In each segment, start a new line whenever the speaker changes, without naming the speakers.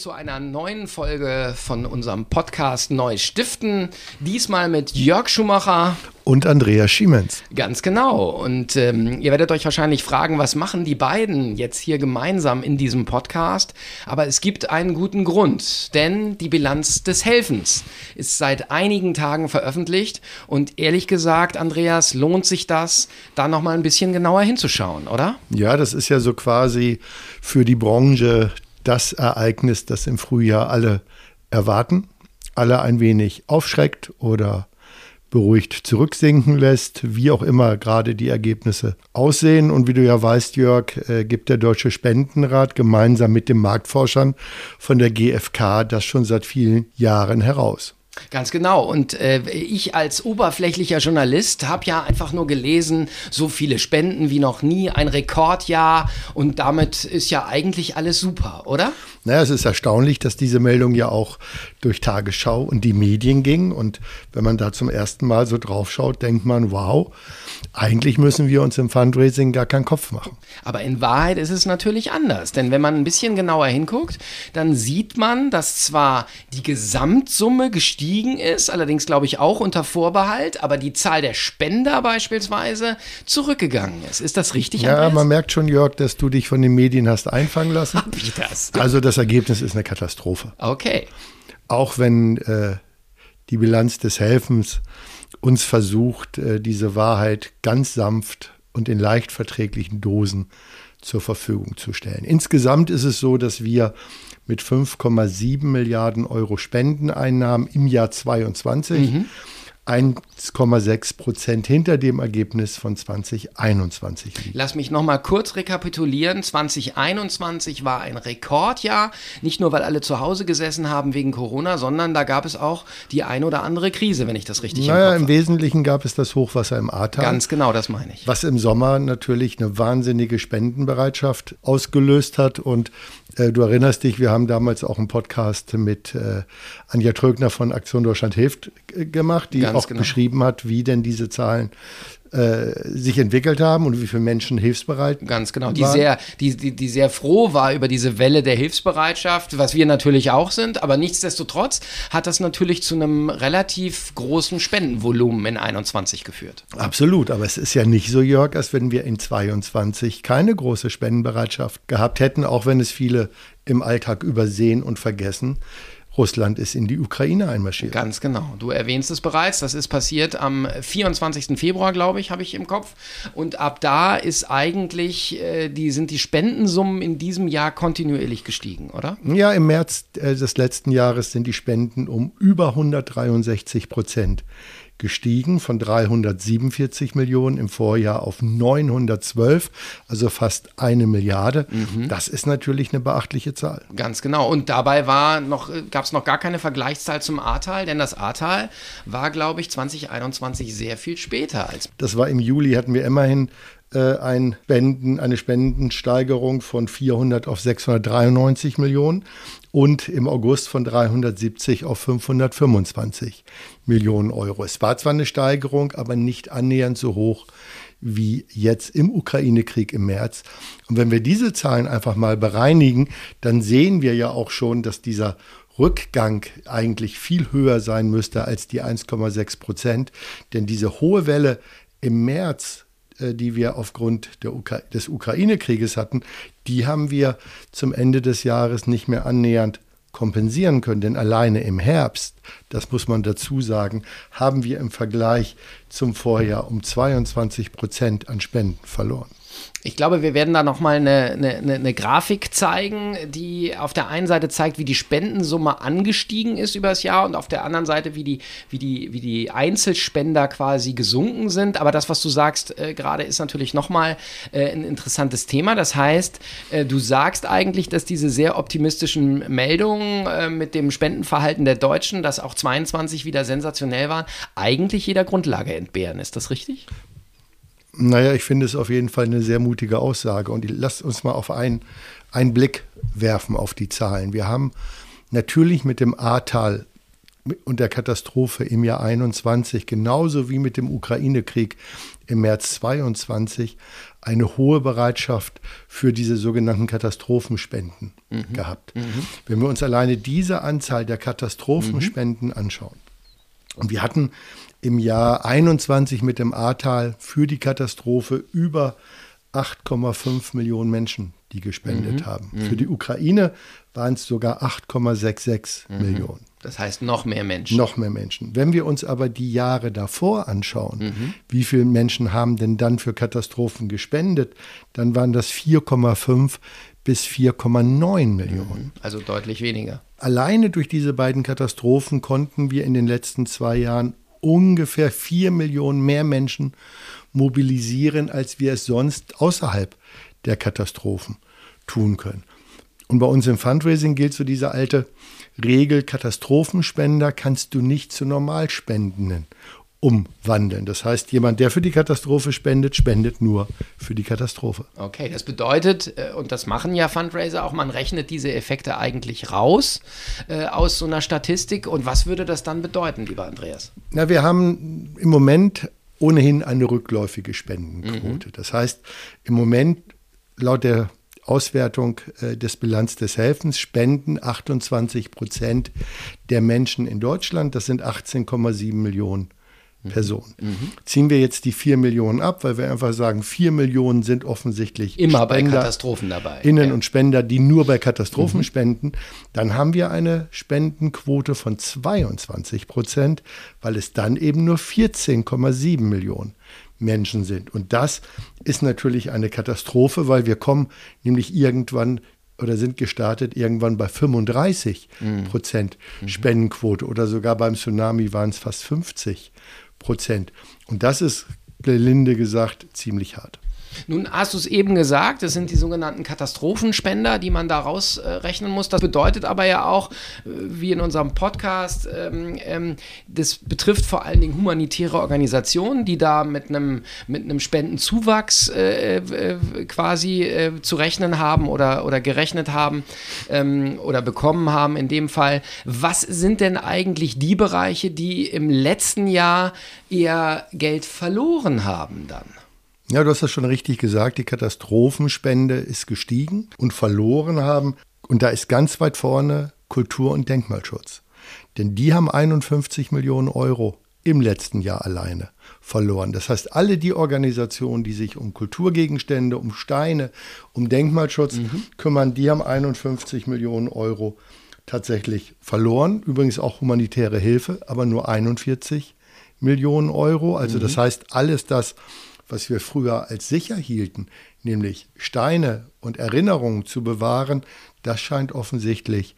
Zu einer neuen Folge von unserem Podcast Neu Stiften. Diesmal mit Jörg Schumacher.
Und Andreas Schiemens.
Ganz genau. Und ähm, ihr werdet euch wahrscheinlich fragen, was machen die beiden jetzt hier gemeinsam in diesem Podcast? Aber es gibt einen guten Grund, denn die Bilanz des Helfens ist seit einigen Tagen veröffentlicht. Und ehrlich gesagt, Andreas, lohnt sich das, da nochmal ein bisschen genauer hinzuschauen, oder?
Ja, das ist ja so quasi für die Branche das Ereignis, das im Frühjahr alle erwarten, alle ein wenig aufschreckt oder beruhigt zurücksinken lässt, wie auch immer gerade die Ergebnisse aussehen. Und wie du ja weißt, Jörg, äh, gibt der Deutsche Spendenrat gemeinsam mit den Marktforschern von der GfK das schon seit vielen Jahren heraus.
Ganz genau. Und äh, ich als oberflächlicher Journalist habe ja einfach nur gelesen, so viele Spenden wie noch nie, ein Rekordjahr. Und damit ist ja eigentlich alles super, oder?
Naja, es ist erstaunlich, dass diese Meldung ja auch durch Tagesschau und die Medien ging. Und wenn man da zum ersten Mal so drauf schaut, denkt man, wow, eigentlich müssen wir uns im Fundraising gar keinen Kopf machen.
Aber in Wahrheit ist es natürlich anders. Denn wenn man ein bisschen genauer hinguckt, dann sieht man, dass zwar die Gesamtsumme gestiegen ist, allerdings glaube ich auch unter Vorbehalt, aber die Zahl der Spender beispielsweise zurückgegangen ist. Ist das richtig?
Ja, Andreas? man merkt schon, Jörg, dass du dich von den Medien hast einfangen lassen.
Hab ich das?
Also das Ergebnis ist eine Katastrophe.
Okay.
Auch wenn äh, die Bilanz des Helfens uns versucht, äh, diese Wahrheit ganz sanft und in leicht verträglichen Dosen zur Verfügung zu stellen. Insgesamt ist es so, dass wir mit 5,7 Milliarden Euro Spendeneinnahmen im Jahr 22 mhm 1,6 Prozent hinter dem Ergebnis von 2021 liegt.
Lass mich noch mal kurz rekapitulieren. 2021 war ein Rekordjahr, nicht nur weil alle zu Hause gesessen haben wegen Corona, sondern da gab es auch die ein oder andere Krise, wenn ich das richtig
naja, im, im Wesentlichen gab es das Hochwasser im Ahrtal.
Ganz genau, das meine ich.
Was im Sommer natürlich eine wahnsinnige Spendenbereitschaft ausgelöst hat und äh, du erinnerst dich, wir haben damals auch einen Podcast mit äh, Anja Trögner von Aktion Deutschland hilft äh, gemacht, die Ganz auch genau. beschrieben hat, wie denn diese Zahlen äh, sich entwickelt haben und wie viele Menschen hilfsbereit
Ganz genau, die sehr, die, die, die sehr froh war über diese Welle der Hilfsbereitschaft, was wir natürlich auch sind, aber nichtsdestotrotz hat das natürlich zu einem relativ großen Spendenvolumen in 21 geführt.
Absolut, aber es ist ja nicht so, Jörg, als wenn wir in 22 keine große Spendenbereitschaft gehabt hätten, auch wenn es viele im Alltag übersehen und vergessen. Russland ist in die Ukraine einmarschiert.
Ganz genau. Du erwähnst es bereits. Das ist passiert am 24. Februar, glaube ich, habe ich im Kopf. Und ab da ist eigentlich, äh, die, sind die Spendensummen in diesem Jahr kontinuierlich gestiegen, oder?
Ja, im März äh, des letzten Jahres sind die Spenden um über 163 Prozent gestiegen von 347 Millionen im Vorjahr auf 912, also fast eine Milliarde. Mhm. Das ist natürlich eine beachtliche Zahl.
Ganz genau. Und dabei noch, gab es noch gar keine Vergleichszahl zum Ahrtal, denn das Ahrtal war, glaube ich, 2021 sehr viel später als.
Das war im Juli, hatten wir immerhin äh, ein Spenden, eine Spendensteigerung von 400 auf 693 Millionen und im August von 370 auf 525 Millionen Euro. Es war zwar eine Steigerung, aber nicht annähernd so hoch wie jetzt im Ukraine-Krieg im März. Und wenn wir diese Zahlen einfach mal bereinigen, dann sehen wir ja auch schon, dass dieser Rückgang eigentlich viel höher sein müsste als die 1,6 Prozent. Denn diese hohe Welle im März die wir aufgrund Ukra des Ukraine-Krieges hatten, die haben wir zum Ende des Jahres nicht mehr annähernd kompensieren können. Denn alleine im Herbst, das muss man dazu sagen, haben wir im Vergleich zum Vorjahr um 22 Prozent an Spenden verloren.
Ich glaube, wir werden da nochmal eine, eine, eine Grafik zeigen, die auf der einen Seite zeigt, wie die Spendensumme angestiegen ist über das Jahr und auf der anderen Seite, wie die, wie die, wie die Einzelspender quasi gesunken sind. Aber das, was du sagst äh, gerade, ist natürlich nochmal äh, ein interessantes Thema. Das heißt, äh, du sagst eigentlich, dass diese sehr optimistischen Meldungen äh, mit dem Spendenverhalten der Deutschen, das auch 22 wieder sensationell waren, eigentlich jeder Grundlage entbehren. Ist das richtig?
Naja, ich finde es auf jeden Fall eine sehr mutige Aussage. Und lasst uns mal auf einen, einen Blick werfen auf die Zahlen. Wir haben natürlich mit dem Ahrtal und der Katastrophe im Jahr 21, genauso wie mit dem Ukraine-Krieg im März 22, eine hohe Bereitschaft für diese sogenannten Katastrophenspenden mhm. gehabt. Mhm. Wenn wir uns alleine diese Anzahl der Katastrophenspenden mhm. anschauen, und wir hatten im Jahr 21 mit dem Ahrtal für die Katastrophe über 8,5 Millionen Menschen, die gespendet mhm. haben. Für die Ukraine waren es sogar 8,66 mhm. Millionen.
Das heißt noch mehr Menschen.
Noch mehr Menschen. Wenn wir uns aber die Jahre davor anschauen, mhm. wie viele Menschen haben denn dann für Katastrophen gespendet, dann waren das 4,5 bis 4,9 Millionen.
Mhm. Also deutlich weniger.
Alleine durch diese beiden Katastrophen konnten wir in den letzten zwei Jahren ungefähr 4 Millionen mehr Menschen mobilisieren, als wir es sonst außerhalb der Katastrophen tun können. Und bei uns im Fundraising gilt so diese alte Regel, Katastrophenspender kannst du nicht zu Normalspendenden umwandeln. Das heißt, jemand, der für die Katastrophe spendet, spendet nur für die Katastrophe.
Okay, das bedeutet, äh, und das machen ja Fundraiser auch, man rechnet diese Effekte eigentlich raus äh, aus so einer Statistik. Und was würde das dann bedeuten, lieber Andreas?
Na, wir haben im Moment ohnehin eine rückläufige Spendenquote. Mhm. Das heißt, im Moment laut der Auswertung äh, des Bilanz des Helfens spenden 28 Prozent der Menschen in Deutschland. Das sind 18,7 Millionen mhm. Personen. Mhm. Ziehen wir jetzt die 4 Millionen ab, weil wir einfach sagen, 4 Millionen sind offensichtlich
immer Spender, bei Katastrophen dabei.
Innen ja. und Spender, die nur bei Katastrophen mhm. spenden, dann haben wir eine Spendenquote von 22 Prozent, weil es dann eben nur 14,7 Millionen Menschen sind. Und das ist natürlich eine Katastrophe, weil wir kommen nämlich irgendwann oder sind gestartet irgendwann bei 35 mhm. Prozent mhm. Spendenquote oder sogar beim Tsunami waren es fast 50 Prozent. Und das ist, gelinde gesagt, ziemlich hart.
Nun hast du es eben gesagt, das sind die sogenannten Katastrophenspender, die man da rausrechnen muss. Das bedeutet aber ja auch, äh, wie in unserem Podcast, ähm, ähm, das betrifft vor allen Dingen humanitäre Organisationen, die da mit einem mit Spendenzuwachs äh, äh, quasi äh, zu rechnen haben oder, oder gerechnet haben ähm, oder bekommen haben in dem Fall. Was sind denn eigentlich die Bereiche, die im letzten Jahr eher Geld verloren haben dann?
Ja, du hast das schon richtig gesagt. Die Katastrophenspende ist gestiegen und verloren haben. Und da ist ganz weit vorne Kultur- und Denkmalschutz. Denn die haben 51 Millionen Euro im letzten Jahr alleine verloren. Das heißt, alle die Organisationen, die sich um Kulturgegenstände, um Steine, um Denkmalschutz mhm. kümmern, die haben 51 Millionen Euro tatsächlich verloren. Übrigens auch humanitäre Hilfe, aber nur 41 Millionen Euro. Also mhm. das heißt, alles das, was wir früher als sicher hielten, nämlich Steine und Erinnerungen zu bewahren, das scheint offensichtlich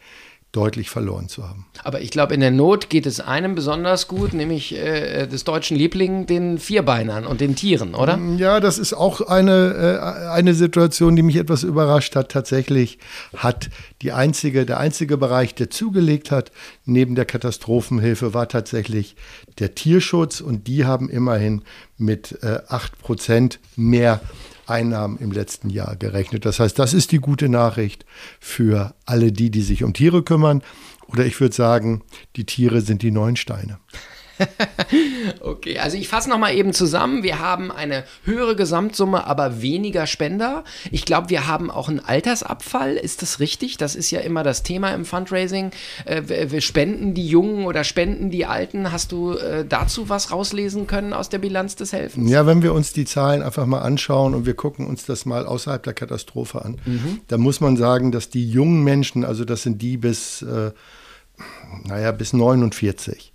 deutlich verloren zu haben.
Aber ich glaube, in der Not geht es einem besonders gut, nämlich äh, des deutschen Lieblingen, den Vierbeinern und den Tieren, oder?
Mm, ja, das ist auch eine, äh, eine Situation, die mich etwas überrascht hat. Tatsächlich hat die einzige, der einzige Bereich, der zugelegt hat, neben der Katastrophenhilfe, war tatsächlich der Tierschutz und die haben immerhin mit äh, 8% mehr Einnahmen im letzten Jahr gerechnet. Das heißt, das ist die gute Nachricht für alle die, die sich um Tiere kümmern. Oder ich würde sagen, die Tiere sind die neuen Steine.
okay, also ich fasse nochmal eben zusammen. Wir haben eine höhere Gesamtsumme, aber weniger Spender. Ich glaube, wir haben auch einen Altersabfall. Ist das richtig? Das ist ja immer das Thema im Fundraising. Äh, wir spenden die Jungen oder spenden die Alten. Hast du äh, dazu was rauslesen können aus der Bilanz des Helfens?
Ja, wenn wir uns die Zahlen einfach mal anschauen und wir gucken uns das mal außerhalb der Katastrophe an, mhm. dann muss man sagen, dass die jungen Menschen, also das sind die bis, äh, naja, bis 49,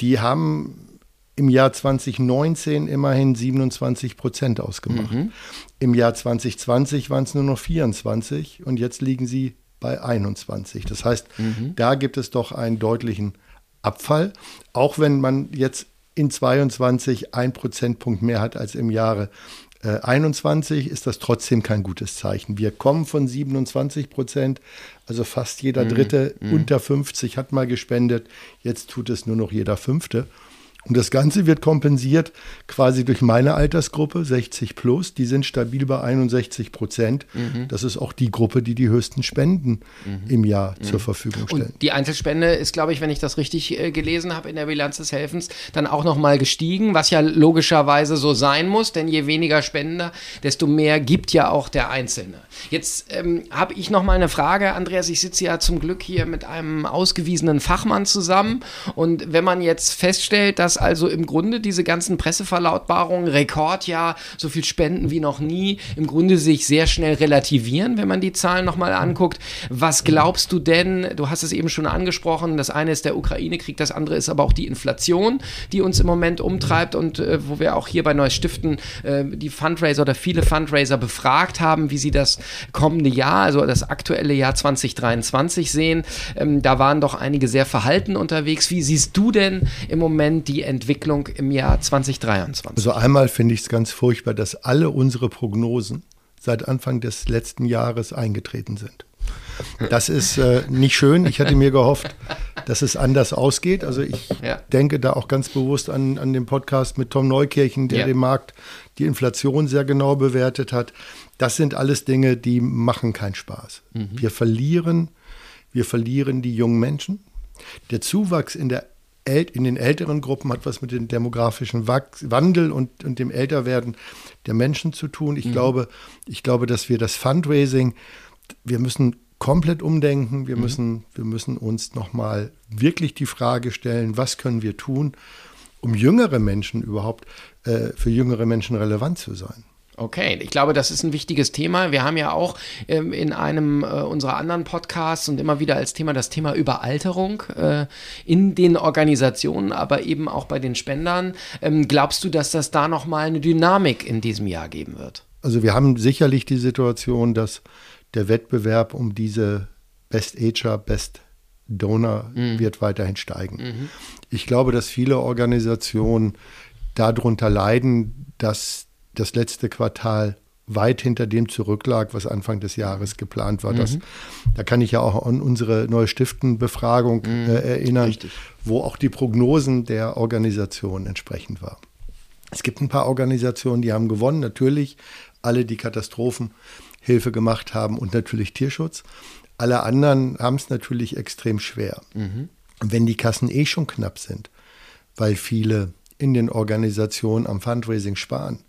die haben im Jahr 2019 immerhin 27 Prozent ausgemacht. Mhm. Im Jahr 2020 waren es nur noch 24 und jetzt liegen sie bei 21. Das heißt, mhm. da gibt es doch einen deutlichen Abfall, auch wenn man jetzt in 22 ein Prozentpunkt mehr hat als im Jahre 21, ist das trotzdem kein gutes Zeichen. Wir kommen von 27 Prozent also fast jeder mhm. Dritte mm. unter 50 hat mal gespendet. Jetzt tut es nur noch jeder Fünfte. Und das Ganze wird kompensiert quasi durch meine Altersgruppe, 60 plus. Die sind stabil bei 61 Prozent. Mhm. Das ist auch die Gruppe, die die höchsten Spenden mhm. im Jahr mhm. zur Verfügung stellen.
Und die Einzelspende ist, glaube ich, wenn ich das richtig äh, gelesen habe in der Bilanz des Helfens, dann auch nochmal gestiegen, was ja logischerweise so sein muss, denn je weniger Spender, desto mehr gibt ja auch der Einzelne. Jetzt ähm, habe ich nochmal eine Frage, Andreas. Ich sitze ja zum Glück hier mit einem ausgewiesenen Fachmann zusammen. Und wenn man jetzt feststellt, dass also im Grunde diese ganzen Presseverlautbarungen, Rekordjahr, so viel Spenden wie noch nie, im Grunde sich sehr schnell relativieren, wenn man die Zahlen nochmal anguckt. Was glaubst du denn, du hast es eben schon angesprochen, das eine ist der Ukraine-Krieg, das andere ist aber auch die Inflation, die uns im Moment umtreibt und äh, wo wir auch hier bei Neues Stiften äh, die Fundraiser oder viele Fundraiser befragt haben, wie sie das kommende Jahr, also das aktuelle Jahr 2023 sehen. Ähm, da waren doch einige sehr verhalten unterwegs. Wie siehst du denn im Moment die Entwicklung im Jahr 2023?
Also einmal finde ich es ganz furchtbar, dass alle unsere Prognosen seit Anfang des letzten Jahres eingetreten sind. Das ist äh, nicht schön. Ich hatte mir gehofft, dass es anders ausgeht. Also ich ja. denke da auch ganz bewusst an, an den Podcast mit Tom Neukirchen, der ja. den Markt, die Inflation sehr genau bewertet hat. Das sind alles Dinge, die machen keinen Spaß. Mhm. Wir verlieren, wir verlieren die jungen Menschen. Der Zuwachs in der in den älteren Gruppen hat was mit dem demografischen Wandel und, und dem Älterwerden der Menschen zu tun. Ich, mhm. glaube, ich glaube, dass wir das Fundraising, wir müssen komplett umdenken. Wir, mhm. müssen, wir müssen uns nochmal wirklich die Frage stellen, was können wir tun, um jüngere Menschen überhaupt, äh, für jüngere Menschen relevant zu sein.
Okay, ich glaube, das ist ein wichtiges Thema. Wir haben ja auch ähm, in einem äh, unserer anderen Podcasts und immer wieder als Thema das Thema Überalterung äh, in den Organisationen, aber eben auch bei den Spendern. Ähm, glaubst du, dass das da nochmal eine Dynamik in diesem Jahr geben wird?
Also wir haben sicherlich die Situation, dass der Wettbewerb um diese Best Ager, Best Donor mhm. wird weiterhin steigen. Mhm. Ich glaube, dass viele Organisationen darunter leiden, dass das letzte Quartal weit hinter dem zurücklag, was Anfang des Jahres geplant war. Mhm. Das, da kann ich ja auch an unsere neue Stiftenbefragung mhm. äh, erinnern, Richtig. wo auch die Prognosen der Organisation entsprechend war. Es gibt ein paar Organisationen, die haben gewonnen, natürlich alle, die Katastrophenhilfe gemacht haben und natürlich Tierschutz. Alle anderen haben es natürlich extrem schwer. Mhm. Wenn die Kassen eh schon knapp sind, weil viele in den Organisationen am Fundraising sparen,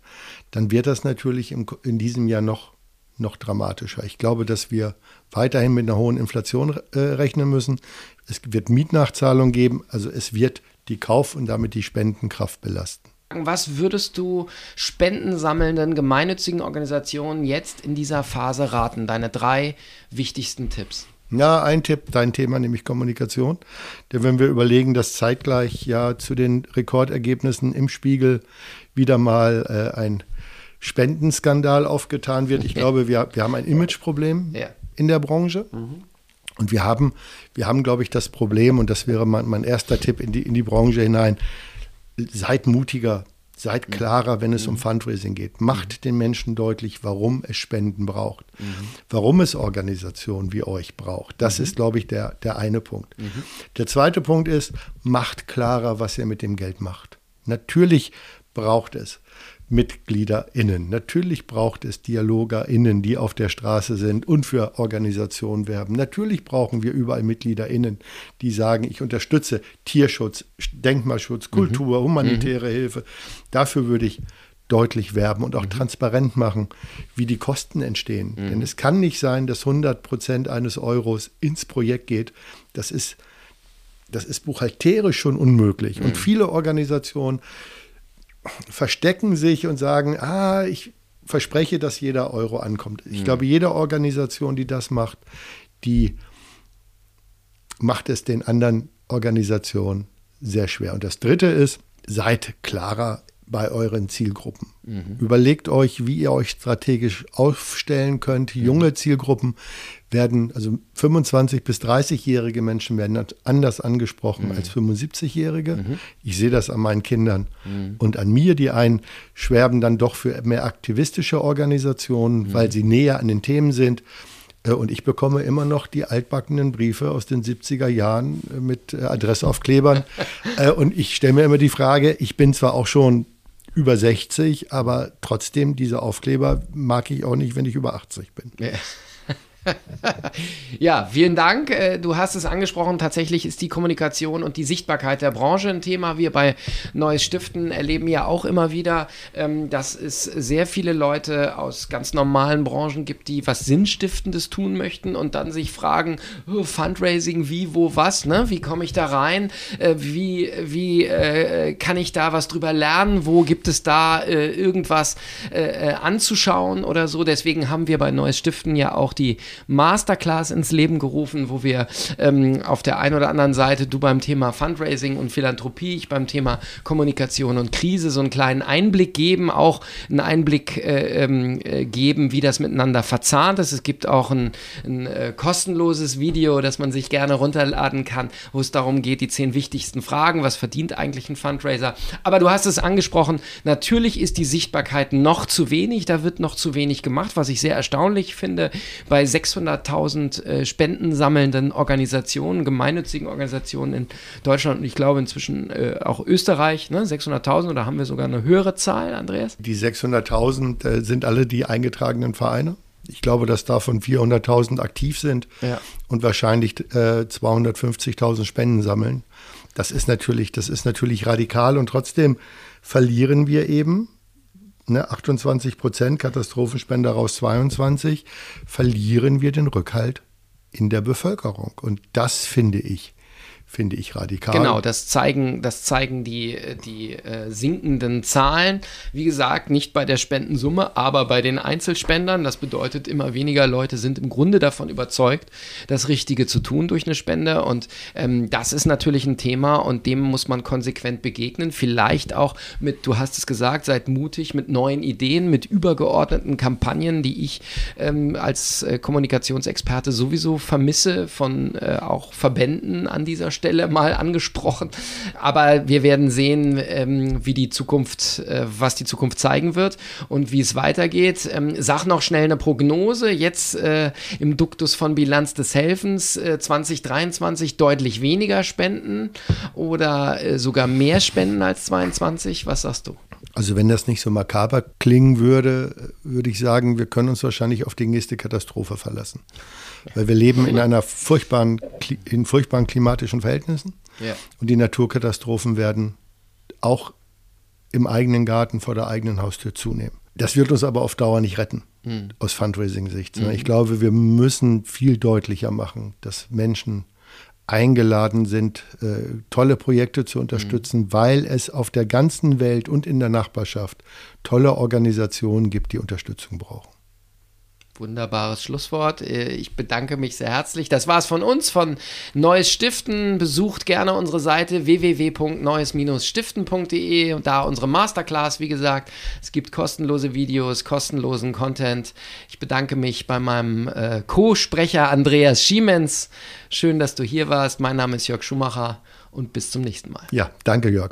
dann wird das natürlich im, in diesem Jahr noch, noch dramatischer. Ich glaube, dass wir weiterhin mit einer hohen Inflation äh, rechnen müssen. Es wird Mietnachzahlungen geben, also es wird die Kauf- und damit die Spendenkraft belasten.
Was würdest du spendensammelnden gemeinnützigen Organisationen jetzt in dieser Phase raten? Deine drei wichtigsten Tipps.
Ja, ein Tipp, dein Thema, nämlich Kommunikation. Denn wenn wir überlegen, dass zeitgleich ja zu den Rekordergebnissen im Spiegel wieder mal äh, ein Spendenskandal aufgetan wird. Ich glaube, wir, wir haben ein Imageproblem ja. in der Branche. Mhm. Und wir haben, wir haben, glaube ich, das Problem, und das wäre mein, mein erster Tipp in die, in die Branche hinein, seid mutiger, seid mhm. klarer, wenn es mhm. um Fundraising geht. Macht mhm. den Menschen deutlich, warum es Spenden braucht, mhm. warum es Organisationen wie euch braucht. Das mhm. ist, glaube ich, der, der eine Punkt. Mhm. Der zweite Punkt ist, macht klarer, was ihr mit dem Geld macht. Natürlich braucht es MitgliederInnen. Natürlich braucht es DialogerInnen, die auf der Straße sind und für Organisationen werben. Natürlich brauchen wir überall MitgliederInnen, die sagen, ich unterstütze Tierschutz, Denkmalschutz, mhm. Kultur, mhm. humanitäre mhm. Hilfe. Dafür würde ich deutlich werben und auch mhm. transparent machen, wie die Kosten entstehen. Mhm. Denn es kann nicht sein, dass 100 Prozent eines Euros ins Projekt geht. Das ist, das ist buchhalterisch schon unmöglich. Und mhm. viele Organisationen verstecken sich und sagen, ah, ich verspreche, dass jeder Euro ankommt. Ich mhm. glaube, jede Organisation, die das macht, die macht es den anderen Organisationen sehr schwer. Und das Dritte ist, seid klarer bei euren Zielgruppen. Mhm. Überlegt euch, wie ihr euch strategisch aufstellen könnt. Mhm. Junge Zielgruppen werden, also 25 bis 30-jährige Menschen werden anders angesprochen mhm. als 75-jährige. Mhm. Ich sehe das an meinen Kindern mhm. und an mir. Die einen schwärmen dann doch für mehr aktivistische Organisationen, mhm. weil sie näher an den Themen sind. Äh, und ich bekomme immer noch die altbackenen Briefe aus den 70er Jahren äh, mit äh, Adressaufklebern. und ich stelle mir immer die Frage, ich bin zwar auch schon über 60, aber trotzdem, diese Aufkleber mag ich auch nicht, wenn ich über 80 bin.
Ja. ja, vielen Dank. Äh, du hast es angesprochen. Tatsächlich ist die Kommunikation und die Sichtbarkeit der Branche ein Thema. Wir bei Neues Stiften erleben ja auch immer wieder, ähm, dass es sehr viele Leute aus ganz normalen Branchen gibt, die was Sinnstiftendes tun möchten und dann sich fragen, oh, Fundraising, wie, wo, was, ne? Wie komme ich da rein? Äh, wie wie äh, kann ich da was drüber lernen? Wo gibt es da irgendwas anzuschauen oder so? Deswegen haben wir bei Neues Stiften ja auch die Masterclass ins Leben gerufen, wo wir ähm, auf der einen oder anderen Seite, du beim Thema Fundraising und Philanthropie, ich beim Thema Kommunikation und Krise so einen kleinen Einblick geben, auch einen Einblick äh, ähm, äh, geben, wie das miteinander verzahnt ist. Es gibt auch ein, ein äh, kostenloses Video, das man sich gerne runterladen kann, wo es darum geht, die zehn wichtigsten Fragen, was verdient eigentlich ein Fundraiser. Aber du hast es angesprochen, natürlich ist die Sichtbarkeit noch zu wenig, da wird noch zu wenig gemacht, was ich sehr erstaunlich finde bei 600.000 äh, Spenden sammelnden Organisationen, gemeinnützigen Organisationen in Deutschland und ich glaube inzwischen äh, auch Österreich, ne? 600.000 oder haben wir sogar eine höhere Zahl, Andreas?
Die 600.000 äh, sind alle die eingetragenen Vereine. Ich glaube, dass davon 400.000 aktiv sind ja. und wahrscheinlich äh, 250.000 Spenden sammeln. Das ist natürlich, das ist natürlich radikal und trotzdem verlieren wir eben ne, 28 Prozent, Katastrophenspender raus 22, verlieren wir den Rückhalt in der Bevölkerung. Und das finde ich finde ich radikal.
Genau, das zeigen, das zeigen die, die äh, sinkenden Zahlen. Wie gesagt, nicht bei der Spendensumme, aber bei den Einzelspendern. Das bedeutet, immer weniger Leute sind im Grunde davon überzeugt, das Richtige zu tun durch eine Spende. Und ähm, das ist natürlich ein Thema und dem muss man konsequent begegnen. Vielleicht auch mit, du hast es gesagt, seid mutig mit neuen Ideen, mit übergeordneten Kampagnen, die ich ähm, als äh, Kommunikationsexperte sowieso vermisse von äh, auch Verbänden an dieser Stelle. Stelle mal angesprochen. Aber wir werden sehen, ähm, wie die Zukunft, äh, was die Zukunft zeigen wird und wie es weitergeht. Ähm, sag noch schnell eine Prognose. Jetzt äh, im Duktus von Bilanz des Helfens äh, 2023 deutlich weniger Spenden oder äh, sogar mehr Spenden als 22. Was sagst du?
Also wenn das nicht so makaber klingen würde, würde ich sagen, wir können uns wahrscheinlich auf die nächste Katastrophe verlassen. Weil wir leben in einer furchtbaren, in furchtbaren klimatischen Verhältnissen. Ja. Und die Naturkatastrophen werden auch im eigenen Garten vor der eigenen Haustür zunehmen. Das wird uns aber auf Dauer nicht retten, mhm. aus Fundraising-Sicht. Mhm. Ich glaube, wir müssen viel deutlicher machen, dass Menschen eingeladen sind, äh, tolle Projekte zu unterstützen, mhm. weil es auf der ganzen Welt und in der Nachbarschaft tolle Organisationen gibt, die Unterstützung brauchen.
Wunderbares Schlusswort. Äh, ich bedanke mich sehr herzlich. Das war es von uns, von Neues Stiften. Besucht gerne unsere Seite www.neues-stiften.de und da unsere Masterclass, wie gesagt. Es gibt kostenlose Videos, kostenlosen Content. Ich bedanke mich bei meinem äh, Co-Sprecher Andreas Schiemens. Schön, dass du hier warst. Mein Name ist Jörg Schumacher und bis zum nächsten Mal.
Ja, danke, Jörg.